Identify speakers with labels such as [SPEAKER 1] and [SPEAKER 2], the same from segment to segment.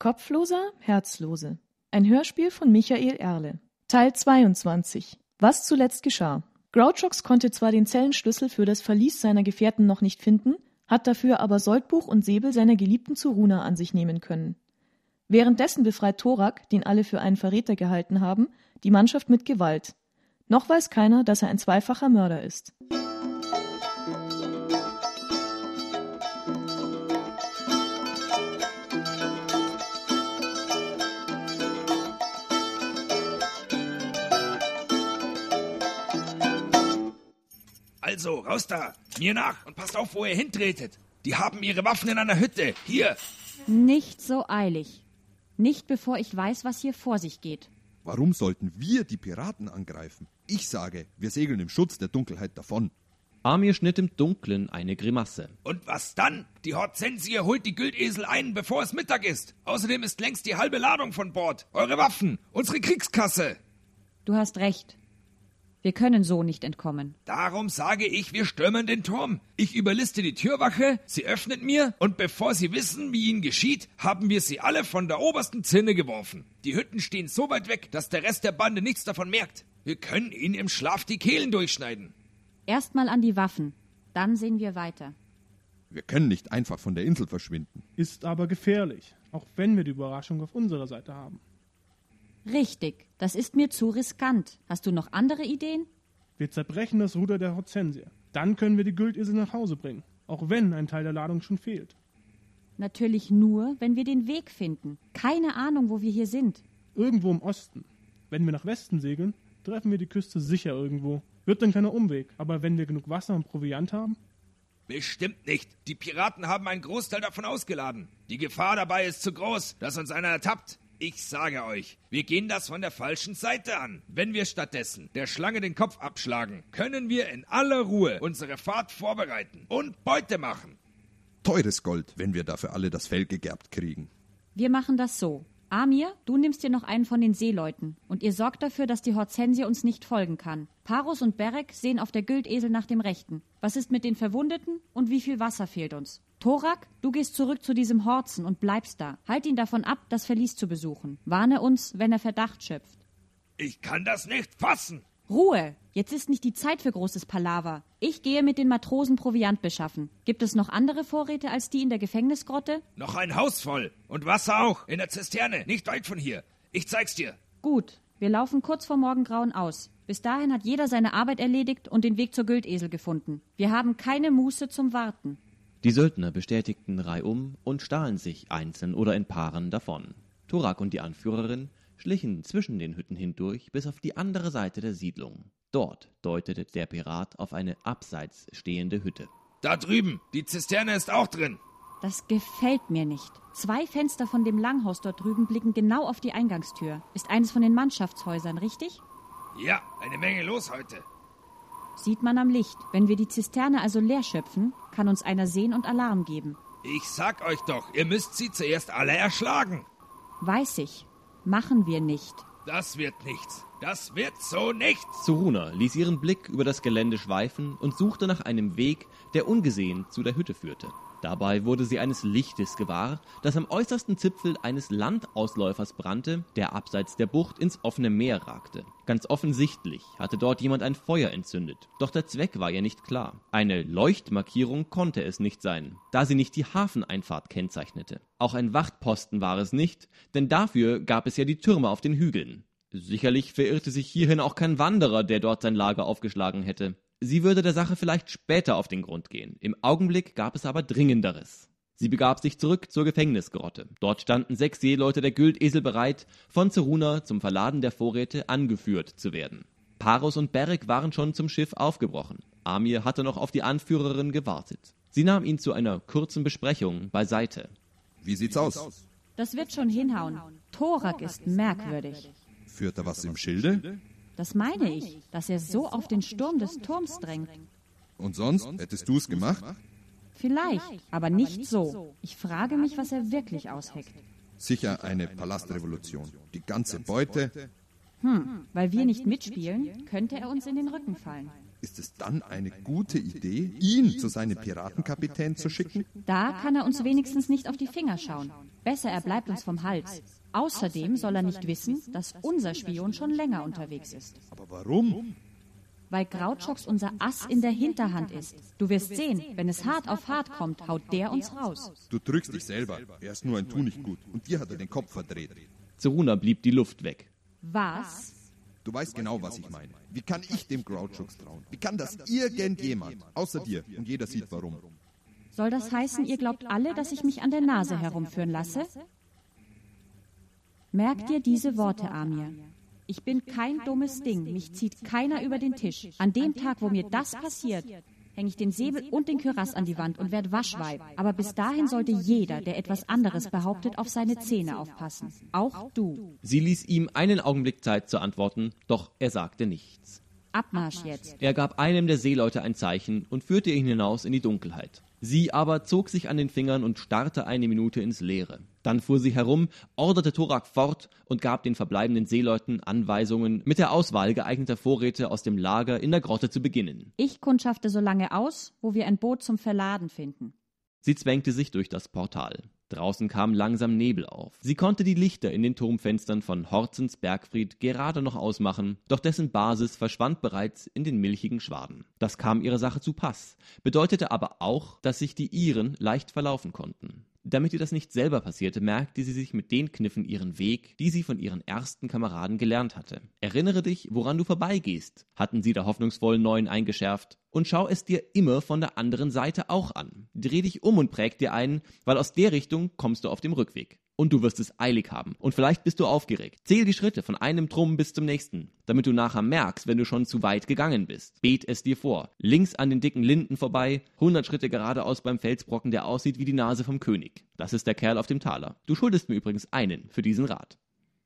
[SPEAKER 1] Kopfloser, Herzlose. Ein Hörspiel von Michael Erle. Teil 22. Was zuletzt geschah. Grouchox konnte zwar den Zellenschlüssel für das Verlies seiner Gefährten noch nicht finden, hat dafür aber Soldbuch und Säbel seiner Geliebten zu Runa an sich nehmen können. Währenddessen befreit Thorak, den alle für einen Verräter gehalten haben, die Mannschaft mit Gewalt. Noch weiß keiner, dass er ein zweifacher Mörder ist.
[SPEAKER 2] Also, raus da! Mir nach und passt auf, wo ihr hintretet! Die haben ihre Waffen in einer Hütte! Hier!
[SPEAKER 3] Nicht so eilig. Nicht bevor ich weiß, was hier vor sich geht.
[SPEAKER 4] Warum sollten wir die Piraten angreifen? Ich sage, wir segeln im Schutz der Dunkelheit davon.
[SPEAKER 5] Amir schnitt im Dunkeln eine Grimasse.
[SPEAKER 2] Und was dann? Die Hortensie holt die Güldesel ein, bevor es Mittag ist. Außerdem ist längst die halbe Ladung von Bord. Eure Waffen, unsere Kriegskasse.
[SPEAKER 3] Du hast recht. Wir können so nicht entkommen.
[SPEAKER 2] Darum sage ich, wir stürmen den Turm. Ich überliste die Türwache, sie öffnet mir, und bevor sie wissen, wie ihnen geschieht, haben wir sie alle von der obersten Zinne geworfen. Die Hütten stehen so weit weg, dass der Rest der Bande nichts davon merkt. Wir können ihnen im Schlaf die Kehlen durchschneiden.
[SPEAKER 3] Erstmal an die Waffen, dann sehen wir weiter.
[SPEAKER 4] Wir können nicht einfach von der Insel verschwinden.
[SPEAKER 6] Ist aber gefährlich, auch wenn wir die Überraschung auf unserer Seite haben.
[SPEAKER 3] Richtig, das ist mir zu riskant. Hast du noch andere Ideen?
[SPEAKER 6] Wir zerbrechen das Ruder der Hortensie. Dann können wir die Güldesel nach Hause bringen, auch wenn ein Teil der Ladung schon fehlt.
[SPEAKER 3] Natürlich nur, wenn wir den Weg finden. Keine Ahnung, wo wir hier sind.
[SPEAKER 6] Irgendwo im Osten. Wenn wir nach Westen segeln, treffen wir die Küste sicher irgendwo. Wird dann keiner Umweg. Aber wenn wir genug Wasser und Proviant haben?
[SPEAKER 2] Bestimmt nicht. Die Piraten haben einen Großteil davon ausgeladen. Die Gefahr dabei ist zu groß, dass uns einer ertappt. Ich sage euch, wir gehen das von der falschen Seite an. Wenn wir stattdessen der Schlange den Kopf abschlagen, können wir in aller Ruhe unsere Fahrt vorbereiten und Beute machen.
[SPEAKER 4] Teures Gold, wenn wir dafür alle das Fell gegerbt kriegen.
[SPEAKER 3] Wir machen das so. Amir, du nimmst dir noch einen von den Seeleuten und ihr sorgt dafür, dass die Hortensie uns nicht folgen kann. Parus und Berek sehen auf der Güldesel nach dem Rechten. Was ist mit den Verwundeten und wie viel Wasser fehlt uns? Thorak, du gehst zurück zu diesem Horzen und bleibst da. Halt ihn davon ab, das Verlies zu besuchen. Warne uns, wenn er Verdacht schöpft.
[SPEAKER 2] Ich kann das nicht fassen.
[SPEAKER 3] Ruhe! Jetzt ist nicht die Zeit für großes Palaver. Ich gehe mit den Matrosen Proviant beschaffen. Gibt es noch andere Vorräte als die in der Gefängnisgrotte?
[SPEAKER 2] Noch ein Haus voll. Und Wasser auch. In der Zisterne. Nicht weit von hier. Ich zeig's dir.
[SPEAKER 3] Gut. Wir laufen kurz vor Morgengrauen aus. Bis dahin hat jeder seine Arbeit erledigt und den Weg zur Güldesel gefunden. Wir haben keine Muße zum Warten.
[SPEAKER 5] Die Söldner bestätigten reihum und stahlen sich einzeln oder in Paaren davon. Thorak und die Anführerin schlichen zwischen den Hütten hindurch bis auf die andere Seite der Siedlung. Dort deutete der Pirat auf eine abseits stehende Hütte.
[SPEAKER 2] Da drüben, die Zisterne ist auch drin.
[SPEAKER 3] Das gefällt mir nicht. Zwei Fenster von dem Langhaus dort drüben blicken genau auf die Eingangstür. Ist eines von den Mannschaftshäusern, richtig?
[SPEAKER 2] Ja, eine Menge los heute.
[SPEAKER 3] Sieht man am Licht. Wenn wir die Zisterne also leer schöpfen, kann uns einer sehen und Alarm geben.
[SPEAKER 2] Ich sag euch doch, ihr müsst sie zuerst alle erschlagen.
[SPEAKER 3] Weiß ich. Machen wir nicht.
[SPEAKER 2] Das wird nichts. Das wird so nichts.
[SPEAKER 5] Suruna ließ ihren Blick über das Gelände schweifen und suchte nach einem Weg, der ungesehen zu der Hütte führte. Dabei wurde sie eines Lichtes gewahr, das am äußersten Zipfel eines Landausläufers brannte, der abseits der Bucht ins offene Meer ragte. Ganz offensichtlich hatte dort jemand ein Feuer entzündet, doch der Zweck war ihr nicht klar. Eine Leuchtmarkierung konnte es nicht sein, da sie nicht die Hafeneinfahrt kennzeichnete. Auch ein Wachtposten war es nicht, denn dafür gab es ja die Türme auf den Hügeln. Sicherlich verirrte sich hierhin auch kein Wanderer, der dort sein Lager aufgeschlagen hätte. Sie würde der Sache vielleicht später auf den Grund gehen. Im Augenblick gab es aber Dringenderes. Sie begab sich zurück zur Gefängnisgrotte. Dort standen sechs Seeleute der Güldesel bereit, von Zeruna zum Verladen der Vorräte angeführt zu werden. Paros und Berek waren schon zum Schiff aufgebrochen. Amir hatte noch auf die Anführerin gewartet. Sie nahm ihn zu einer kurzen Besprechung beiseite.
[SPEAKER 4] Wie sieht's aus?
[SPEAKER 3] Das wird schon hinhauen. Thorak ist merkwürdig.
[SPEAKER 4] Führt er was im Schilde?
[SPEAKER 3] Das meine ich, dass er so auf den Sturm des Turms drängt.
[SPEAKER 4] Und sonst? Hättest du es gemacht?
[SPEAKER 3] Vielleicht, aber nicht so. Ich frage mich, was er wirklich ausheckt.
[SPEAKER 4] Sicher eine Palastrevolution. Die ganze Beute.
[SPEAKER 3] Hm, weil wir nicht mitspielen, könnte er uns in den Rücken fallen.
[SPEAKER 4] Ist es dann eine gute Idee, ihn zu seinem Piratenkapitän zu schicken?
[SPEAKER 3] Da kann er uns wenigstens nicht auf die Finger schauen. Besser, er bleibt uns vom Hals. Außerdem soll er nicht wissen, dass unser Spion schon länger unterwegs ist.
[SPEAKER 4] Aber warum?
[SPEAKER 3] Weil Grautschocks unser Ass in der Hinterhand ist. Du wirst sehen, wenn es hart auf hart kommt, haut der uns raus.
[SPEAKER 4] Du drückst dich selber. Er ist nur ein Tu nicht gut. Und dir hat er den Kopf verdreht.
[SPEAKER 5] Zeruna blieb die Luft weg.
[SPEAKER 3] Was?
[SPEAKER 4] Du weißt genau, was ich meine. Wie kann ich dem Grouchox trauen? Wie kann das irgendjemand? Außer dir. Und jeder sieht warum.
[SPEAKER 3] Soll das heißen, ihr glaubt alle, dass ich mich an der Nase herumführen lasse? Merk dir diese Worte, Amir. Ich bin kein dummes Ding, mich zieht keiner über den Tisch. An dem Tag, wo mir das passiert, hänge ich den Säbel und den Kürass an die Wand und werde Waschweib. Aber bis dahin sollte jeder, der etwas anderes behauptet, auf seine Zähne aufpassen. Auch du.
[SPEAKER 5] Sie ließ ihm einen Augenblick Zeit zu antworten, doch er sagte nichts.
[SPEAKER 3] Abmarsch jetzt.
[SPEAKER 5] Er gab einem der Seeleute ein Zeichen und führte ihn hinaus in die Dunkelheit. Sie aber zog sich an den Fingern und starrte eine Minute ins Leere. Dann fuhr sie herum, orderte Thorak fort und gab den verbleibenden Seeleuten Anweisungen, mit der Auswahl geeigneter Vorräte aus dem Lager in der Grotte zu beginnen.
[SPEAKER 3] Ich kundschafte so lange aus, wo wir ein Boot zum Verladen finden.
[SPEAKER 5] Sie zwängte sich durch das Portal. Draußen kam langsam Nebel auf. Sie konnte die Lichter in den Turmfenstern von Horzens Bergfried gerade noch ausmachen, doch dessen Basis verschwand bereits in den milchigen Schwaden. Das kam ihrer Sache zu Pass, bedeutete aber auch, dass sich die Iren leicht verlaufen konnten. Damit ihr das nicht selber passierte, merkte sie sich mit den Kniffen ihren Weg, die sie von ihren ersten Kameraden gelernt hatte. Erinnere dich, woran du vorbeigehst, hatten sie der hoffnungsvollen Neuen eingeschärft. Und schau es dir immer von der anderen Seite auch an. Dreh dich um und präg dir ein, weil aus der Richtung kommst du auf dem Rückweg. Und du wirst es eilig haben. Und vielleicht bist du aufgeregt. Zähl die Schritte von einem Trumm bis zum nächsten, damit du nachher merkst, wenn du schon zu weit gegangen bist. Bet es dir vor. Links an den dicken Linden vorbei, 100 Schritte geradeaus beim Felsbrocken, der aussieht wie die Nase vom König. Das ist der Kerl auf dem Taler. Du schuldest mir übrigens einen für diesen Rat.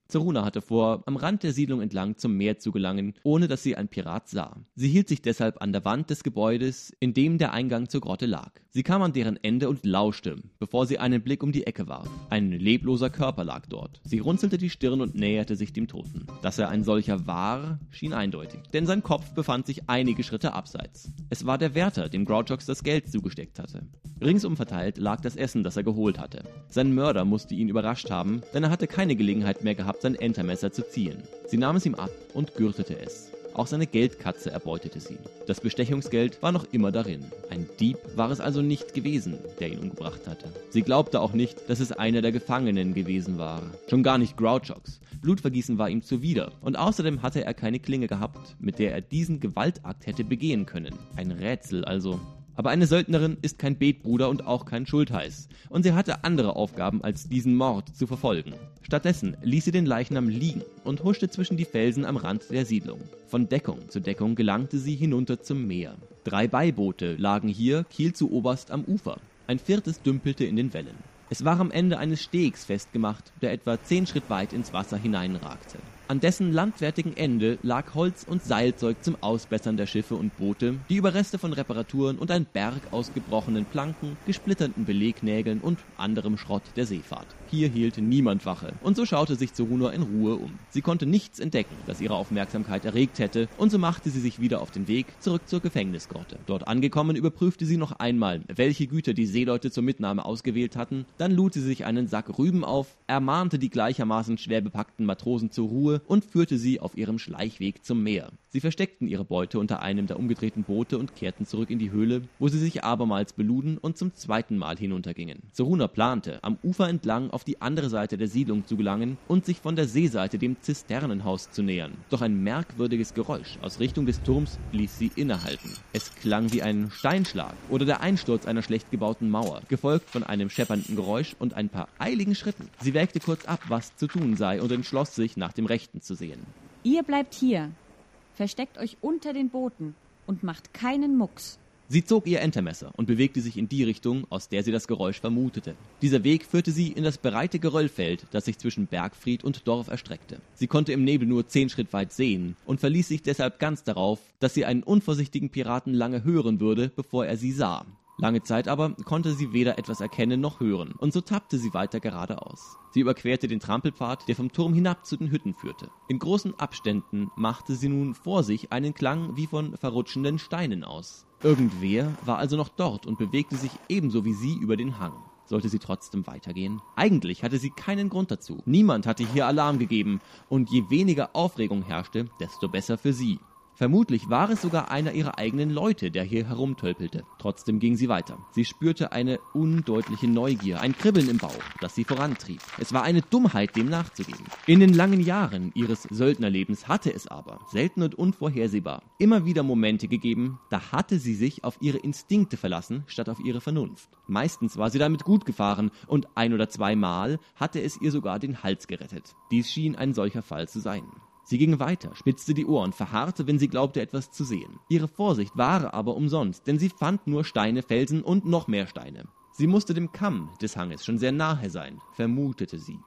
[SPEAKER 5] Zeruna hatte vor, am Rand der Siedlung entlang zum Meer zu gelangen, ohne dass sie ein Pirat sah. Sie hielt sich deshalb an der Wand des Gebäudes, in dem der Eingang zur Grotte lag. Sie kam an deren Ende und lauschte, bevor sie einen Blick um die Ecke warf. Ein lebloser Körper lag dort. Sie runzelte die Stirn und näherte sich dem Toten. Dass er ein solcher war, schien eindeutig, denn sein Kopf befand sich einige Schritte abseits. Es war der Wärter, dem Grouchox das Geld zugesteckt hatte. Ringsum verteilt lag das Essen, das er geholt hatte. Sein Mörder musste ihn überrascht haben, denn er hatte keine Gelegenheit mehr gehabt, sein Entermesser zu ziehen. Sie nahm es ihm ab und gürtete es. Auch seine Geldkatze erbeutete sie. Das Bestechungsgeld war noch immer darin. Ein Dieb war es also nicht gewesen, der ihn umgebracht hatte. Sie glaubte auch nicht, dass es einer der Gefangenen gewesen war. Schon gar nicht Grouchox. Blutvergießen war ihm zuwider. Und außerdem hatte er keine Klinge gehabt, mit der er diesen Gewaltakt hätte begehen können. Ein Rätsel also. Aber eine Söldnerin ist kein Betbruder und auch kein Schultheiß. Und sie hatte andere Aufgaben, als diesen Mord zu verfolgen. Stattdessen ließ sie den Leichnam liegen und huschte zwischen die Felsen am Rand der Siedlung. Von Deckung zu Deckung gelangte sie hinunter zum Meer. Drei Beiboote lagen hier Kiel zu Oberst am Ufer. Ein viertes dümpelte in den Wellen. Es war am Ende eines Stegs festgemacht, der etwa zehn Schritt weit ins Wasser hineinragte. An dessen landwärtigen Ende lag Holz und Seilzeug zum Ausbessern der Schiffe und Boote, die Überreste von Reparaturen und ein Berg aus gebrochenen Planken, gesplitterten Belegnägeln und anderem Schrott der Seefahrt. Hier hielt niemand Wache, und so schaute sich Zeruna in Ruhe um. Sie konnte nichts entdecken, das ihre Aufmerksamkeit erregt hätte, und so machte sie sich wieder auf den Weg zurück zur Gefängnisgrotte. Dort angekommen überprüfte sie noch einmal, welche Güter die Seeleute zur Mitnahme ausgewählt hatten, dann lud sie sich einen Sack Rüben auf, ermahnte die gleichermaßen schwer bepackten Matrosen zur Ruhe und führte sie auf ihrem Schleichweg zum Meer. Sie versteckten ihre Beute unter einem der umgedrehten Boote und kehrten zurück in die Höhle, wo sie sich abermals beluden und zum zweiten Mal hinuntergingen. Soruna plante, am Ufer entlang die andere Seite der Siedlung zu gelangen und sich von der Seeseite dem Zisternenhaus zu nähern. Doch ein merkwürdiges Geräusch aus Richtung des Turms ließ sie innehalten. Es klang wie ein Steinschlag oder der Einsturz einer schlecht gebauten Mauer, gefolgt von einem scheppernden Geräusch und ein paar eiligen Schritten. Sie wägte kurz ab, was zu tun sei und entschloss sich, nach dem Rechten zu sehen.
[SPEAKER 3] Ihr bleibt hier. Versteckt euch unter den Booten und macht keinen Mucks.
[SPEAKER 5] Sie zog ihr Entermesser und bewegte sich in die Richtung, aus der sie das Geräusch vermutete. Dieser Weg führte sie in das breite Geröllfeld, das sich zwischen Bergfried und Dorf erstreckte. Sie konnte im Nebel nur zehn Schritt weit sehen und verließ sich deshalb ganz darauf, dass sie einen unvorsichtigen Piraten lange hören würde, bevor er sie sah. Lange Zeit aber konnte sie weder etwas erkennen noch hören, und so tappte sie weiter geradeaus. Sie überquerte den Trampelpfad, der vom Turm hinab zu den Hütten führte. In großen Abständen machte sie nun vor sich einen Klang wie von verrutschenden Steinen aus. Irgendwer war also noch dort und bewegte sich ebenso wie sie über den Hang. Sollte sie trotzdem weitergehen? Eigentlich hatte sie keinen Grund dazu. Niemand hatte hier Alarm gegeben, und je weniger Aufregung herrschte, desto besser für sie. Vermutlich war es sogar einer ihrer eigenen Leute, der hier herumtölpelte. Trotzdem ging sie weiter. Sie spürte eine undeutliche Neugier, ein Kribbeln im Bauch, das sie vorantrieb. Es war eine Dummheit, dem nachzugeben. In den langen Jahren ihres Söldnerlebens hatte es aber, selten und unvorhersehbar, immer wieder Momente gegeben, da hatte sie sich auf ihre Instinkte verlassen, statt auf ihre Vernunft. Meistens war sie damit gut gefahren und ein oder zweimal hatte es ihr sogar den Hals gerettet. Dies schien ein solcher Fall zu sein. Sie ging weiter, spitzte die Ohren, verharrte, wenn sie glaubte, etwas zu sehen. Ihre Vorsicht war aber umsonst, denn sie fand nur Steine, Felsen und noch mehr Steine. Sie musste dem Kamm des Hanges schon sehr nahe sein, vermutete sie.